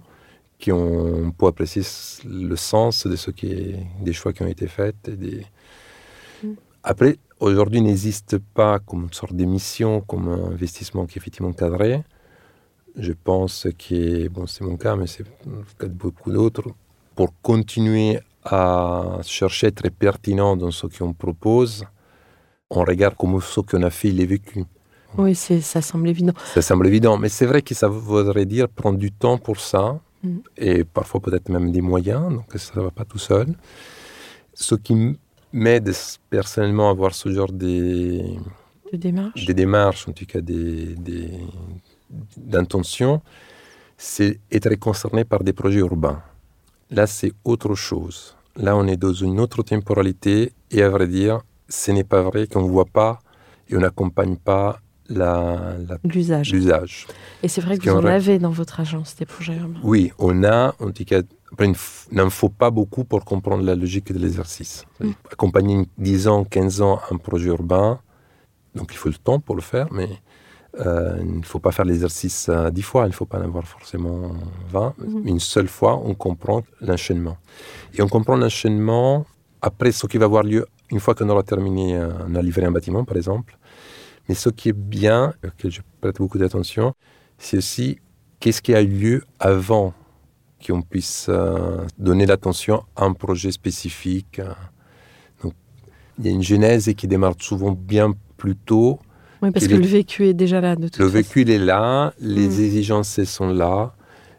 Speaker 5: qu'on peut apprécier le sens de ce qui est, des choix qui ont été faits. Des...
Speaker 3: Mm.
Speaker 5: Après, aujourd'hui, n'existe pas comme une sorte d'émission, comme un investissement qui est effectivement cadré. Je pense que, bon, c'est mon cas, mais c'est le cas de beaucoup d'autres, pour continuer à chercher à être pertinent dans ce qu'on propose, on regarde comment ce qu'on a fait, il est vécu.
Speaker 3: Oui, ça semble évident.
Speaker 5: Ça semble évident, mais c'est vrai que ça voudrait dire prendre du temps pour ça,
Speaker 3: Mm.
Speaker 5: et parfois peut-être même des moyens, donc ça ne va pas tout seul. Ce qui m'aide personnellement à avoir ce genre de,
Speaker 3: De démarche.
Speaker 5: des démarches, en tout cas des, des, d'intentions, c'est être concerné par des projets urbains. Là, c'est autre chose. Là, on est dans une autre temporalité, et à vrai dire, ce n'est pas vrai qu'on ne voit pas et on n'accompagne pas la, la-
Speaker 3: L'usage. Et c'est vrai que vous en avez dans votre agence des projets urbains.
Speaker 5: Oui, on a, en tout cas, après, il n'en faut pas beaucoup pour comprendre la logique de l'exercice.
Speaker 3: Mm.
Speaker 5: Accompagner 10 ans, 15 ans un projet urbain, donc il faut le temps pour le faire, mais euh, il ne faut pas faire l'exercice euh, 10 fois, il ne faut pas en avoir forcément 20.
Speaker 3: Mhm.
Speaker 5: Une seule fois, on comprend l'enchaînement. Et on comprend l'enchaînement après ce qui va avoir lieu une fois qu'on aura terminé, euh, on a livré un bâtiment, par exemple. Mais ce qui est bien, auquel je prête beaucoup d'attention, c'est aussi qu'est-ce qui a eu lieu avant qu'on puisse euh, donner l'attention à un projet spécifique. euh. Donc, il y a une genèse qui démarre souvent bien plus tôt.
Speaker 3: Oui, parce que le vécu est déjà là de toute
Speaker 5: Le
Speaker 3: façon.
Speaker 5: vécu, il est là, les
Speaker 3: Mm.
Speaker 5: exigences sont là,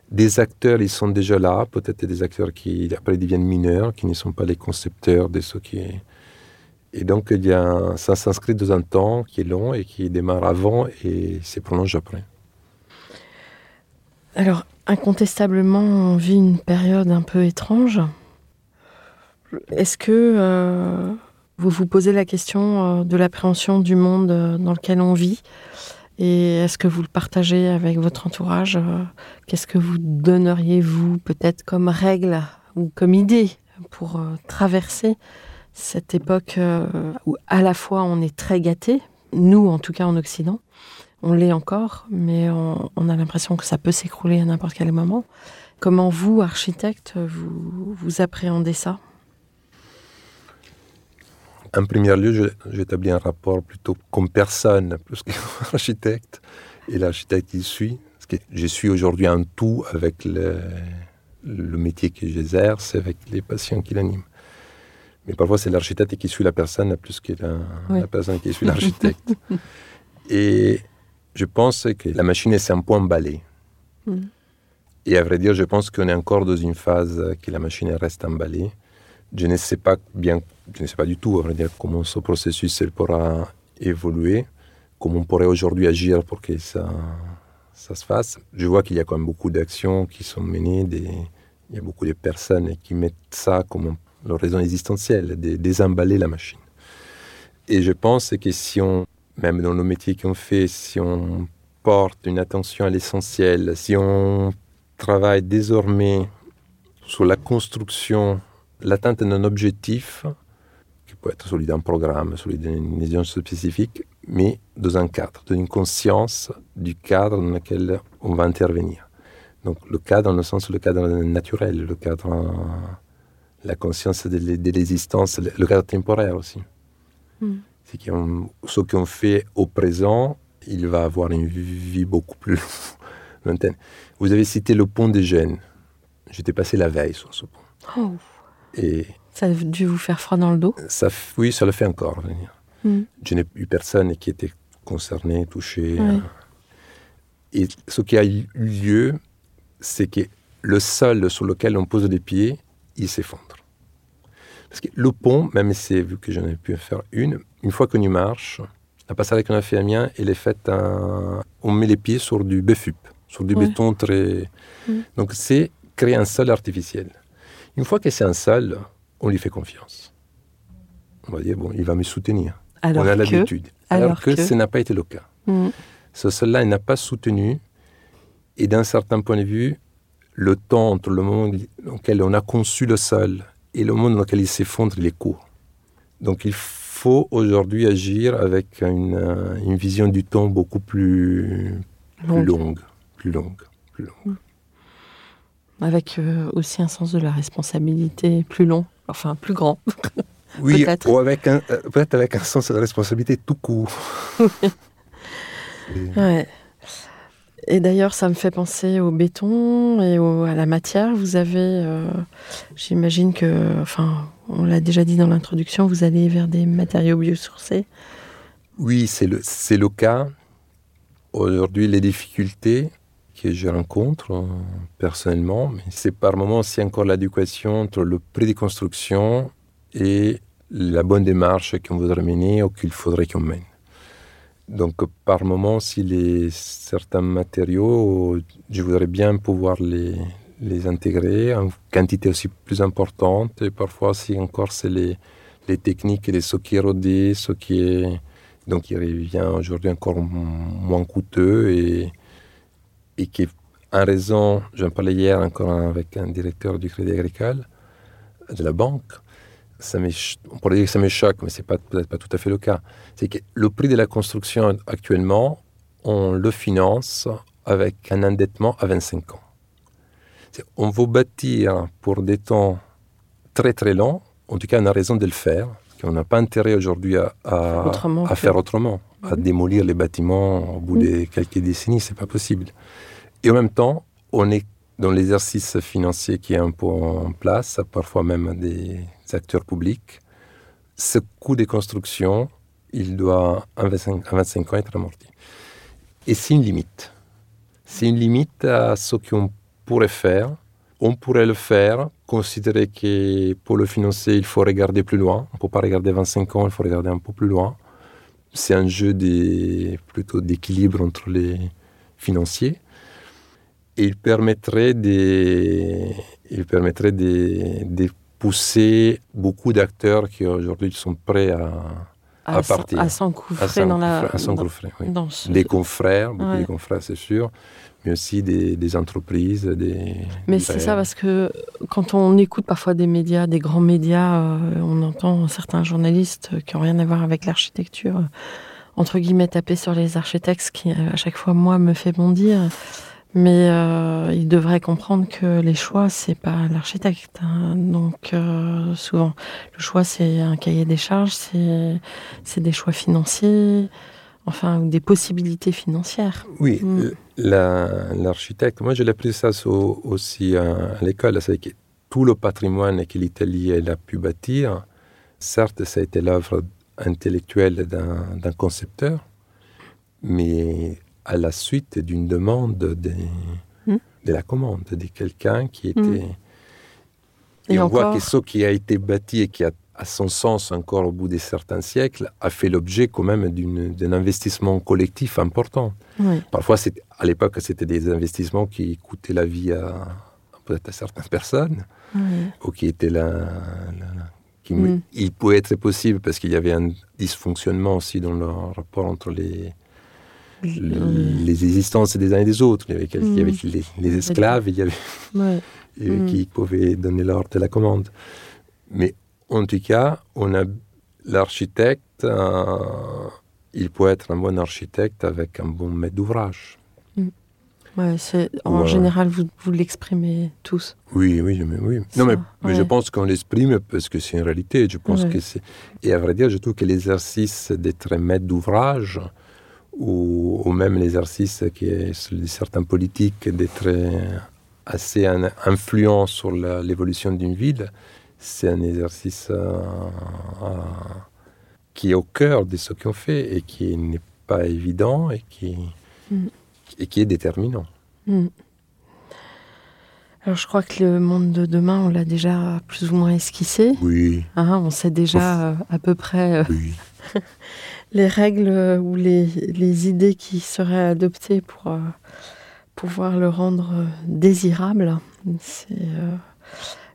Speaker 5: des acteurs, ils sont déjà là, peut-être des acteurs qui après deviennent mineurs, qui ne sont pas les concepteurs de ce qui est. Et donc, ça s'inscrit dans un temps qui est long et qui démarre avant et se après.
Speaker 3: Alors, incontestablement, on vit une période un peu étrange. Est-ce que euh, vous vous posez la question euh, de l'appréhension du monde euh, dans lequel on vit? Et est-ce que vous le partagez avec votre entourage? Qu'est-ce que vous donneriez, vous, peut-être comme règle ou comme idée pour traverser cette époque euh, où à la fois on est très gâté, nous en tout cas en Occident, on l'est encore, mais on, a l'impression que ça peut s'écrouler à n'importe quel moment. Comment vous, architecte, vous, appréhendez ça?
Speaker 5: En premier lieu, j'établis un rapport plutôt comme personne, plus qu'architecte. Et l'architecte, il suit. Que je suis aujourd'hui un tout avec le, le métier que j'exerce, avec les patients qui l'animent. Mais parfois, c'est l'architecte qui suit la personne plus que la, personne qui suit l'architecte. Et je pense que la machine, c'est un point emballé.
Speaker 3: Mm.
Speaker 5: Et à vrai dire, je pense qu'on est encore dans une phase que la machine reste emballée. Je ne sais pas bien, je ne sais pas du tout, à vrai dire, comment ce processus elle pourra évoluer, comment on pourrait aujourd'hui agir pour que ça, ça se fasse. Je vois qu'il y a quand même beaucoup d'actions qui sont menées, des, il y a beaucoup de personnes qui mettent ça comme leur raison existentielle, de désemballer la machine. Et je pense que si on, même dans le métier qu'on fait, si on porte une attention à l'essentiel, si on travaille désormais sur la construction, l'atteinte d'un objectif, qui peut être celui d'un programme, celui d'une vision spécifique, mais dans un cadre, dans une conscience du cadre dans lequel on va intervenir. Donc le cadre, dans le sens le cadre naturel, le cadre, la conscience de, l'e- de l'existence, le cadre temporaire aussi.
Speaker 3: Mm.
Speaker 5: C'est ce qu'on fait au présent, il va avoir une vie beaucoup plus lointaine. Vous avez cité le pont des Gênes. J'étais passé la veille sur ce pont.
Speaker 3: Oh,
Speaker 5: Et
Speaker 3: ça a dû vous faire froid dans le dos?
Speaker 5: ça, oui, ça le fait encore.
Speaker 3: Mm.
Speaker 5: Je n'ai eu personne qui était concerné, touché.
Speaker 3: Ouais.
Speaker 5: euh. Et ce qui a eu lieu, c'est que le sol sur lequel on pose les pieds, il s'effondre. Parce que le pont, même si, vu que j'en ai pu faire une, une fois qu'on y marche, la passerelle qu'on a fait à Amiens, elle est faite en- On met les pieds sur du BFUP, sur du
Speaker 3: Ouais.
Speaker 5: béton très...
Speaker 3: Mm.
Speaker 5: Donc c'est créer un sol artificiel. Une fois que c'est un sol, on lui fait confiance. On va dire, bon, il va me soutenir.
Speaker 3: Alors
Speaker 5: on a l'habitude. Alors,
Speaker 3: alors
Speaker 5: que,
Speaker 3: que-
Speaker 5: ce n'a pas été le cas.
Speaker 3: Mm.
Speaker 5: Ce sol-là, il n'a pas soutenu. Et d'un certain point de vue, le temps entre le moment dans lequel on a conçu le sol et le moment dans lequel il s'effondre, il est court. Donc il faut aujourd'hui agir avec une, euh, une vision du temps beaucoup plus, plus
Speaker 3: Longue.
Speaker 5: Plus longue. Plus longue.
Speaker 3: Avec euh, aussi un sens de la responsabilité plus long, enfin plus grand.
Speaker 5: Oui,
Speaker 3: Peut-être.
Speaker 5: ou avec un, euh, peut-être avec un sens de responsabilité tout court. Et-
Speaker 3: Ouais. Et d'ailleurs, ça me fait penser au béton et à la matière. Vous avez, euh, j'imagine que, enfin, on l'a déjà dit dans l'introduction, vous allez vers des matériaux biosourcés.
Speaker 5: Oui, c'est le, c'est le cas. Aujourd'hui, les difficultés que je rencontre euh, personnellement, c'est par moments aussi encore l'adéquation entre le prix de construction et la bonne démarche qu'on voudrait mener ou qu'il faudrait qu'on mène. Donc, par moment, si les, certains matériaux, je voudrais bien pouvoir les, les intégrer en quantité aussi plus importante. Et parfois, si encore c'est les, les techniques et ce qui est rodé, ce qui est donc il revient aujourd'hui encore moins coûteux et, et qui, en raison, j'en parlais hier encore avec un directeur du Crédit Agricole, de la banque, ça on pourrait dire que ça me choque, mais ce n'est peut-être pas tout à fait le cas. C'est que le prix de la construction actuellement, on le finance avec un endettement à 25 ans. C'est- On veut bâtir pour des temps très très longs, en tout cas on a raison de le faire, qu'on n'a pas intérêt aujourd'hui à, à-
Speaker 3: Autrement
Speaker 5: à
Speaker 3: que-
Speaker 5: faire autrement, à démolir les bâtiments au bout de quelques décennies, c'est pas possible. Et en même temps, on est dans l'exercice financier qui est un peu en place, parfois même des acteurs publics. Ce coût de construction, il doit à 25, à 25 ans être amorti. Et c'est une limite. C'est une limite à ce qu'on pourrait faire. On pourrait le faire, considérer que pour le financer, il faut regarder plus loin. On ne peut pas regarder 25 ans, il faut regarder un peu plus loin. C'est un jeu des, plutôt d'équilibre entre les financiers. Et il permettrait de, il permettrait de, de pousser beaucoup d'acteurs qui aujourd'hui sont prêts à,
Speaker 3: À
Speaker 5: à partir.
Speaker 3: à s'engouffrer dans la-
Speaker 5: à s'engouffrer, oui.
Speaker 3: ce-
Speaker 5: Des confrères, beaucoup
Speaker 3: Ouais.
Speaker 5: de confrères, c'est sûr, mais aussi des, des entreprises, des.
Speaker 3: Mais
Speaker 5: des
Speaker 3: c'est ça parce que quand on écoute parfois des médias, des grands médias, euh, on entend certains journalistes qui n'ont rien à voir avec l'architecture, euh, entre guillemets, taper sur les architectes, ce qui euh, à chaque fois, moi, me fait bondir. Mais euh, il devrait comprendre que les choix, c'est pas l'architecte. hein. Donc euh, souvent, le choix, c'est un cahier des charges, c'est des choix financiers, enfin ou des possibilités financières.
Speaker 5: Oui,
Speaker 3: Mm.
Speaker 5: la- l'architecte, moi je l'ai appris ça au- aussi à, à l'école, c'est que tout le patrimoine que l'Italie a pu bâtir, certes ça a été l'œuvre intellectuelle d'un concepteur, mais à la suite d'une demande de,
Speaker 3: Mm.
Speaker 5: de la commande, de quelqu'un qui était...
Speaker 3: Et
Speaker 5: Et, on voit que ce qui a été bâti et qui a, à son sens encore au bout de certains siècles, a fait l'objet quand même d'un investissement collectif important.
Speaker 3: Oui.
Speaker 5: Parfois, à l'époque, c'était des investissements qui coûtaient la vie à peut-être à certaines personnes,
Speaker 3: Oui.
Speaker 5: ou qui étaient là. là- là- qui-
Speaker 3: Mm.
Speaker 5: Il pouvait être possible parce qu'il y avait un dysfonctionnement aussi dans le rapport entre les, le- les existences des uns et des autres. Il y avait, quel- il y avait
Speaker 3: Mm.
Speaker 5: les, les esclaves, il y avait
Speaker 3: Ouais. Mm.
Speaker 5: qui pouvaient donner l'ordre de la commande. Mais en tout cas, on a l'architecte, euh, il peut être un bon architecte avec un bon maître d'ouvrage.
Speaker 3: Ouais, c'est en
Speaker 5: Ouais.
Speaker 3: général vous, vous l'exprimez tous.
Speaker 5: Oui, oui, mais oui.
Speaker 3: Ça,
Speaker 5: Non, mais, mais je pense qu'on l'exprime parce que c'est une réalité. Je pense que c'est. Et à vrai dire, je trouve que l'exercice d'être maître d'ouvrage, ou, ou même l'exercice qui est celui de certains politiques d'être assez influent sur l'évolution d'une ville, c'est un exercice euh, euh, qui est au cœur de ce qu'on fait et qui n'est pas évident et qui,
Speaker 3: Mm.
Speaker 5: et qui est déterminant.
Speaker 3: Mm. Alors je crois que le monde de demain, on l'a déjà plus ou moins esquissé.
Speaker 5: Oui,
Speaker 3: Hein, on sait déjà euh, à peu près
Speaker 5: oui.
Speaker 3: les règles ou les, les idées qui seraient adoptées pour euh, pouvoir le rendre euh, désirable. C'est euh,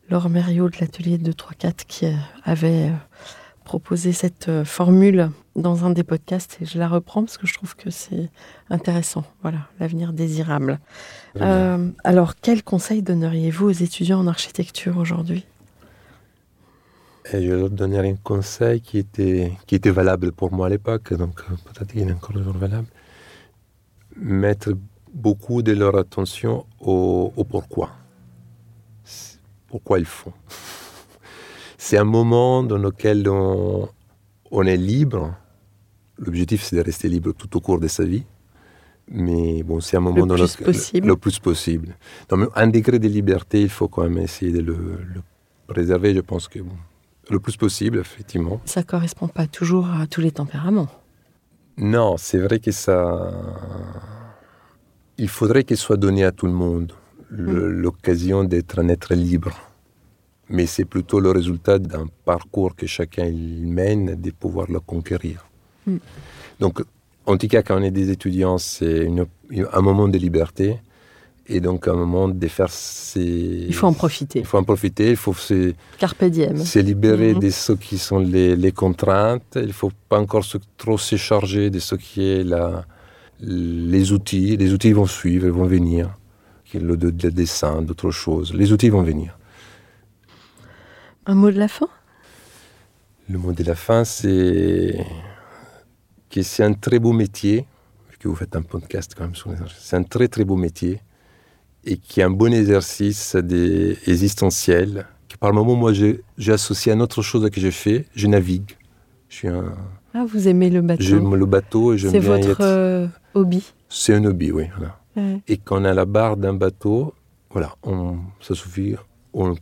Speaker 3: Laure Mériot de l'atelier de 3-4 qui avait proposé cette formule dans un des podcasts et je la reprends parce que je trouve que c'est intéressant. Voilà, l'avenir désirable. Euh, alors, quel conseil donneriez-vous aux étudiants en architecture aujourd'hui?
Speaker 5: Et je leur donnerai un conseil qui était, qui était valable pour moi à l'époque, donc euh, peut-être qu'il est encore toujours valable. Mettre beaucoup de leur attention au, au pourquoi. Pourquoi ils font. C'est un moment dans lequel on, on est libre. L'objectif, c'est de rester libre tout au cours de sa vie. Mais bon, c'est un moment
Speaker 3: Le
Speaker 5: dans
Speaker 3: plus
Speaker 5: lequel-
Speaker 3: possible.
Speaker 5: le plus possible. Non, mais un degré de liberté, il faut quand même essayer de le, le préserver. Je pense que bon, le plus possible, effectivement.
Speaker 3: Ça correspond pas toujours à tous les tempéraments.
Speaker 5: Non, c'est vrai que ça. Il faudrait qu'il soit donné à tout le monde le- l'occasion d'être un être libre. Mais c'est plutôt le résultat d'un parcours que chacun il mène de pouvoir le conquérir.
Speaker 3: Mm.
Speaker 5: Donc, en tout cas, quand on est des étudiants, c'est une- un moment de liberté et donc un moment de faire ses.
Speaker 3: Il faut en profiter.
Speaker 5: Il faut en profiter, il faut se,
Speaker 3: Carpe diem.
Speaker 5: se libérer
Speaker 3: Mhm.
Speaker 5: de ce qui sont les, les contraintes. Il ne faut pas encore se- trop se charger de ce qui est la, les outils. Les outils vont suivre, ils vont venir. Le, de- le dessin, d'autres choses. Les outils vont venir.
Speaker 3: Un mot de la fin?
Speaker 5: Le mot de la fin, c'est que c'est un très beau métier, vu que vous faites un podcast quand même sur les. C'est un très très beau métier et qui est un bon exercice des existentiel. Que par moment, moi, j'ai associé à une autre chose que j'ai fait. Je navigue. Je suis un,
Speaker 3: Ah, vous aimez le bateau.
Speaker 5: j'aime le bateau et j'aime
Speaker 3: C'est
Speaker 5: bien y
Speaker 3: votre
Speaker 5: être.
Speaker 3: euh, hobby.
Speaker 5: C'est un hobby, oui. voilà.
Speaker 3: Ouais.
Speaker 5: Et quand on à la barre d'un bateau, voilà, on, ça suffit. On,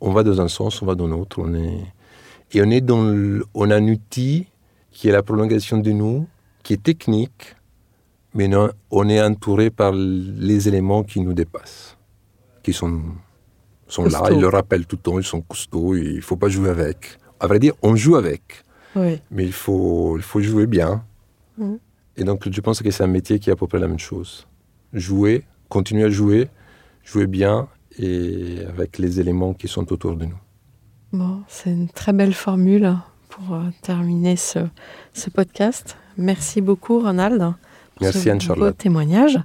Speaker 5: on va dans un sens, on va dans l'autre. On est, et on est dans le- on a un outil qui est la prolongation de nous, qui est technique, mais non, on est entouré par les éléments qui nous dépassent, qui sont, sont là, ils le rappellent tout le temps, ils sont costauds, il ne faut pas jouer avec. À vrai dire, on joue avec,
Speaker 3: Oui.
Speaker 5: mais il faut, il faut jouer bien.
Speaker 3: Mhm.
Speaker 5: Et donc, je pense que c'est un métier qui est à peu près la même chose. Jouer, continuer à jouer, jouer bien et avec les éléments qui sont autour de nous.
Speaker 3: Bon, c'est une très belle formule pour euh, terminer ce, ce podcast. Merci beaucoup, Ronald.
Speaker 5: Merci Anne-Charlotte.
Speaker 3: témoignage.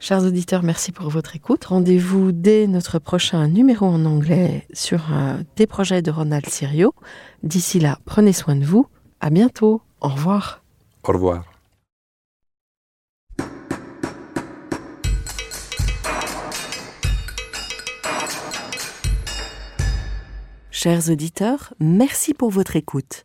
Speaker 3: Chers auditeurs, merci pour votre écoute. Rendez-vous dès notre prochain numéro en anglais sur euh, des projets de Ronald Sirio. D'ici là, prenez soin de vous. À bientôt. Au revoir.
Speaker 5: Au revoir.
Speaker 3: Chers auditeurs, merci pour votre écoute.